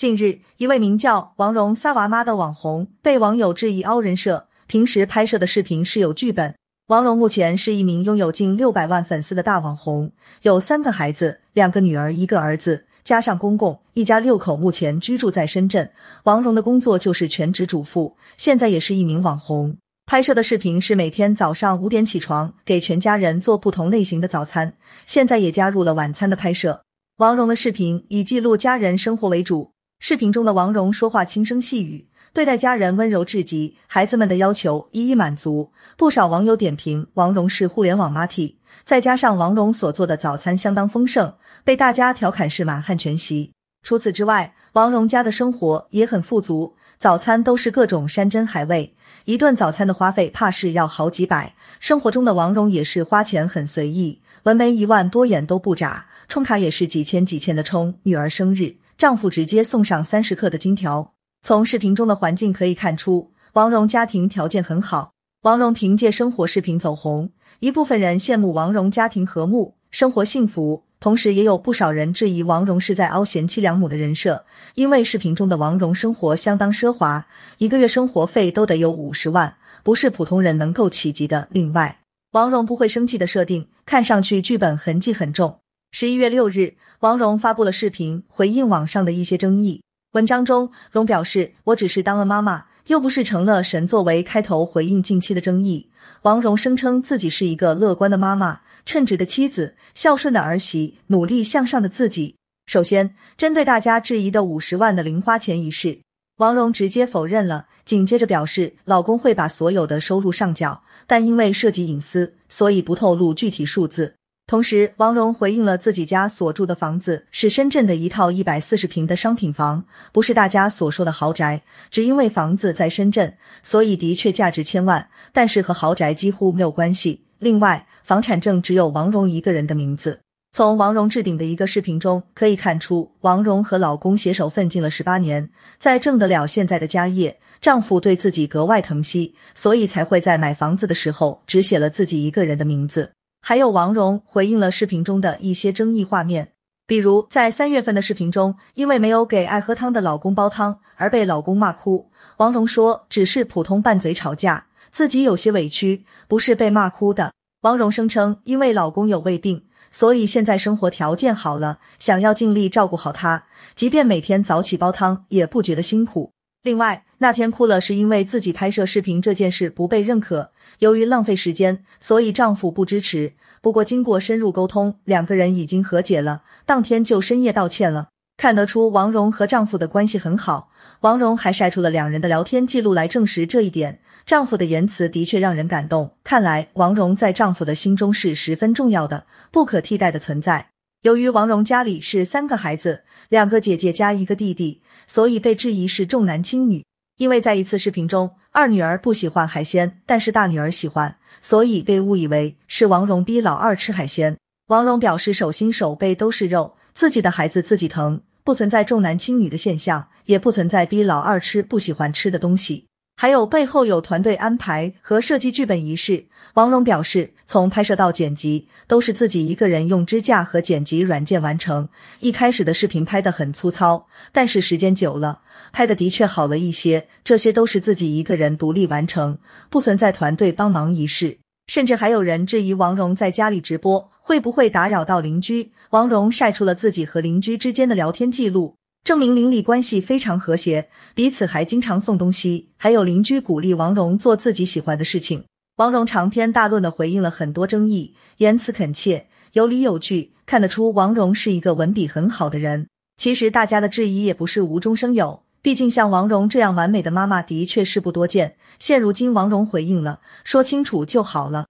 近日，一位名叫王蓉撒娃妈的网红被网友质疑凹人设，平时拍摄的视频是有剧本。王蓉目前是一名拥有近六百万粉丝的大网红，有三个孩子，两个女儿，一个儿子，加上公公，一家六口目前居住在深圳。王蓉的工作就是全职主妇，现在也是一名网红。拍摄的视频是每天早上五点起床，给全家人做不同类型的早餐，现在也加入了晚餐的拍摄。王蓉的视频以记录家人生活为主。视频中的王蓉说话轻声细语，对待家人温柔至极，孩子们的要求一一满足。不少网友点评王蓉是互联网妈 T，再加上王蓉所做的早餐相当丰盛，被大家调侃是满汉全席。除此之外，王蓉家的生活也很富足，早餐都是各种山珍海味，一顿早餐的花费怕是要好几百。生活中的王蓉也是花钱很随意，纹眉一万多眼都不眨，充卡也是几千几千的充。女儿生日。丈夫直接送上三十克的金条。从视频中的环境可以看出，王蓉家庭条件很好。王蓉凭借生活视频走红，一部分人羡慕王蓉家庭和睦、生活幸福，同时也有不少人质疑王蓉是在凹贤妻良母的人设。因为视频中的王蓉生活相当奢华，一个月生活费都得有五十万，不是普通人能够企及的。另外，王蓉不会生气的设定，看上去剧本痕迹很重。十一月六日，王蓉发布了视频回应网上的一些争议。文章中，蓉表示：“我只是当了妈妈，又不是成了神。”作为开头回应近期的争议，王蓉声称自己是一个乐观的妈妈、称职的妻子、孝顺的儿媳、努力向上的自己。首先，针对大家质疑的五十万的零花钱一事，王蓉直接否认了，紧接着表示老公会把所有的收入上缴，但因为涉及隐私，所以不透露具体数字。同时，王蓉回应了自己家所住的房子是深圳的一套一百四十平的商品房，不是大家所说的豪宅。只因为房子在深圳，所以的确价值千万，但是和豪宅几乎没有关系。另外，房产证只有王蓉一个人的名字。从王蓉置顶的一个视频中可以看出，王蓉和老公携手奋进了十八年，在挣得了现在的家业，丈夫对自己格外疼惜，所以才会在买房子的时候只写了自己一个人的名字。还有王蓉回应了视频中的一些争议画面，比如在三月份的视频中，因为没有给爱喝汤的老公煲汤而被老公骂哭。王蓉说只是普通拌嘴吵架，自己有些委屈，不是被骂哭的。王蓉声称，因为老公有胃病，所以现在生活条件好了，想要尽力照顾好他，即便每天早起煲汤也不觉得辛苦。另外，那天哭了是因为自己拍摄视频这件事不被认可。由于浪费时间，所以丈夫不支持。不过经过深入沟通，两个人已经和解了，当天就深夜道歉了。看得出王蓉和丈夫的关系很好。王蓉还晒出了两人的聊天记录来证实这一点。丈夫的言辞的确让人感动。看来王蓉在丈夫的心中是十分重要的、不可替代的存在。由于王蓉家里是三个孩子，两个姐姐加一个弟弟，所以被质疑是重男轻女。因为在一次视频中，二女儿不喜欢海鲜，但是大女儿喜欢，所以被误以为是王蓉逼老二吃海鲜。王蓉表示手心手背都是肉，自己的孩子自己疼，不存在重男轻女的现象，也不存在逼老二吃不喜欢吃的东西。还有背后有团队安排和设计剧本仪式。王蓉表示，从拍摄到剪辑都是自己一个人用支架和剪辑软件完成。一开始的视频拍得很粗糙，但是时间久了，拍的的确好了一些。这些都是自己一个人独立完成，不存在团队帮忙仪式。甚至还有人质疑王蓉在家里直播会不会打扰到邻居。王蓉晒出了自己和邻居之间的聊天记录。证明邻里关系非常和谐，彼此还经常送东西。还有邻居鼓励王蓉做自己喜欢的事情。王蓉长篇大论的回应了很多争议，言辞恳切，有理有据，看得出王蓉是一个文笔很好的人。其实大家的质疑也不是无中生有，毕竟像王蓉这样完美的妈妈的确是不多见。现如今王蓉回应了，说清楚就好了。